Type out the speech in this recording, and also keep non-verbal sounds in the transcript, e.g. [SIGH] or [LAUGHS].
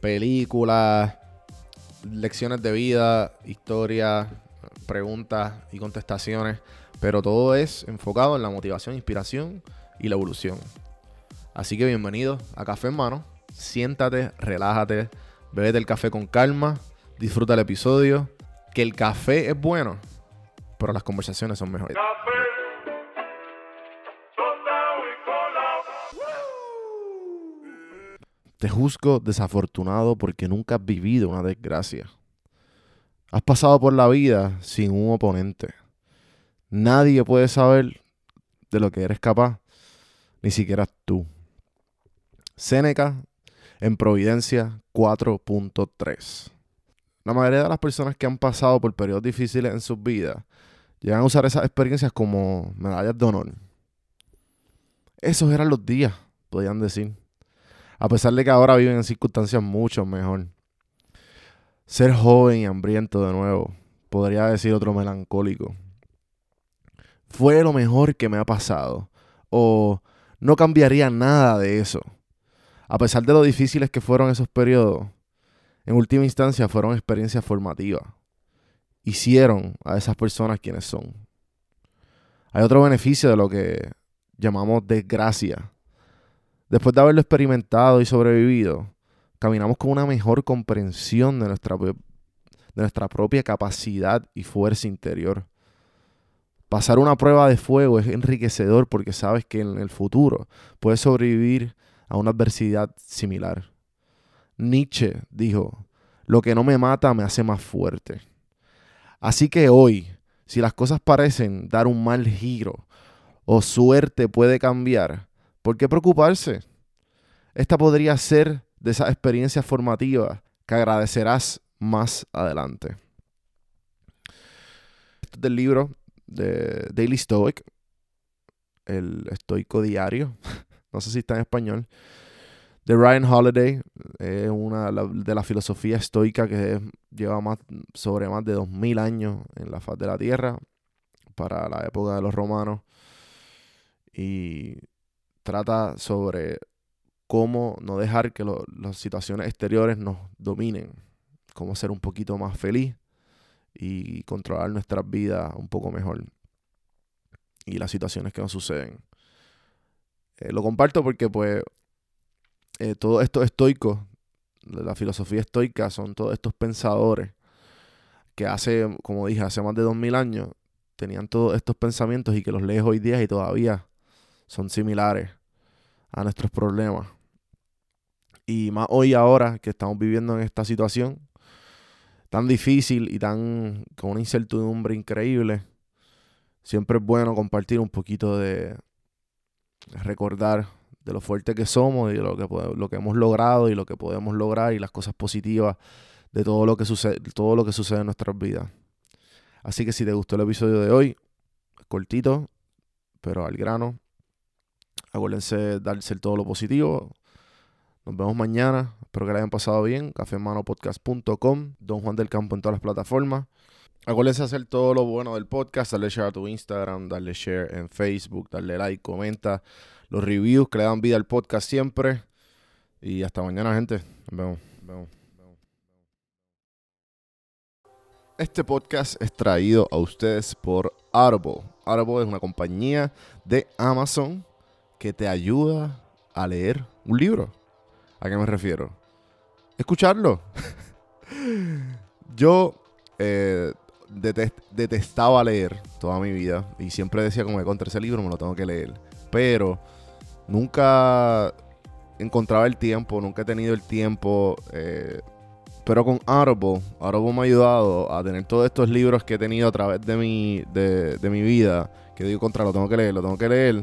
películas, lecciones de vida, historias, preguntas y contestaciones. Pero todo es enfocado en la motivación, inspiración y la evolución. Así que bienvenido a Café en Mano. Siéntate, relájate, bebete el café con calma, disfruta el episodio. Que el café es bueno, pero las conversaciones son mejores. Te juzgo desafortunado porque nunca has vivido una desgracia. Has pasado por la vida sin un oponente. Nadie puede saber de lo que eres capaz, ni siquiera tú. Séneca en Providencia 4.3. La mayoría de las personas que han pasado por periodos difíciles en sus vidas llegan a usar esas experiencias como medallas de honor. Esos eran los días, podían decir a pesar de que ahora viven en circunstancias mucho mejor. Ser joven y hambriento de nuevo, podría decir otro melancólico. Fue lo mejor que me ha pasado, o no cambiaría nada de eso. A pesar de lo difíciles que fueron esos periodos, en última instancia fueron experiencias formativas. Hicieron a esas personas quienes son. Hay otro beneficio de lo que llamamos desgracia Después de haberlo experimentado y sobrevivido, caminamos con una mejor comprensión de nuestra, de nuestra propia capacidad y fuerza interior. Pasar una prueba de fuego es enriquecedor porque sabes que en el futuro puedes sobrevivir a una adversidad similar. Nietzsche dijo, lo que no me mata me hace más fuerte. Así que hoy, si las cosas parecen dar un mal giro o suerte puede cambiar, ¿Por qué preocuparse? Esta podría ser de esas experiencias formativas que agradecerás más adelante. Esto es del libro de Daily Stoic, el estoico diario, [LAUGHS] no sé si está en español, de Ryan Holiday, es una de la filosofía estoica que lleva más, sobre más de 2000 años en la faz de la tierra, para la época de los romanos, y trata sobre cómo no dejar que las situaciones exteriores nos dominen, cómo ser un poquito más feliz y controlar nuestras vidas un poco mejor y las situaciones que nos suceden. Eh, lo comparto porque pues eh, todos estos estoicos, la filosofía estoica, son todos estos pensadores que hace, como dije, hace más de 2000 años tenían todos estos pensamientos y que los lees hoy día y todavía son similares a nuestros problemas. Y más hoy ahora que estamos viviendo en esta situación tan difícil y tan con una incertidumbre increíble, siempre es bueno compartir un poquito de recordar de lo fuerte que somos y lo que lo que hemos logrado y lo que podemos lograr y las cosas positivas de todo lo que sucede todo lo que sucede en nuestras vidas. Así que si te gustó el episodio de hoy, cortito, pero al grano, Acuérdense de darse todo lo positivo. Nos vemos mañana. Espero que la hayan pasado bien. Cafemanopodcast.com. Don Juan del Campo en todas las plataformas. Acuérdense de hacer todo lo bueno del podcast. Darle share a tu Instagram. Darle share en Facebook. Darle like. Comenta. Los reviews que le dan vida al podcast siempre. Y hasta mañana, gente. Nos vemos. Nos vemos. Este podcast es traído a ustedes por Audible. Audible es una compañía de Amazon que te ayuda a leer un libro. ¿A qué me refiero? Escucharlo. [LAUGHS] Yo eh, detest- detestaba leer toda mi vida y siempre decía como que contra ese libro me lo tengo que leer. Pero nunca encontraba el tiempo, nunca he tenido el tiempo. eh, pero con Audible, Audible me ha ayudado a tener todos estos libros que he tenido a través de mi, de mi vida. Que digo contra, lo tengo que leer, lo tengo que leer.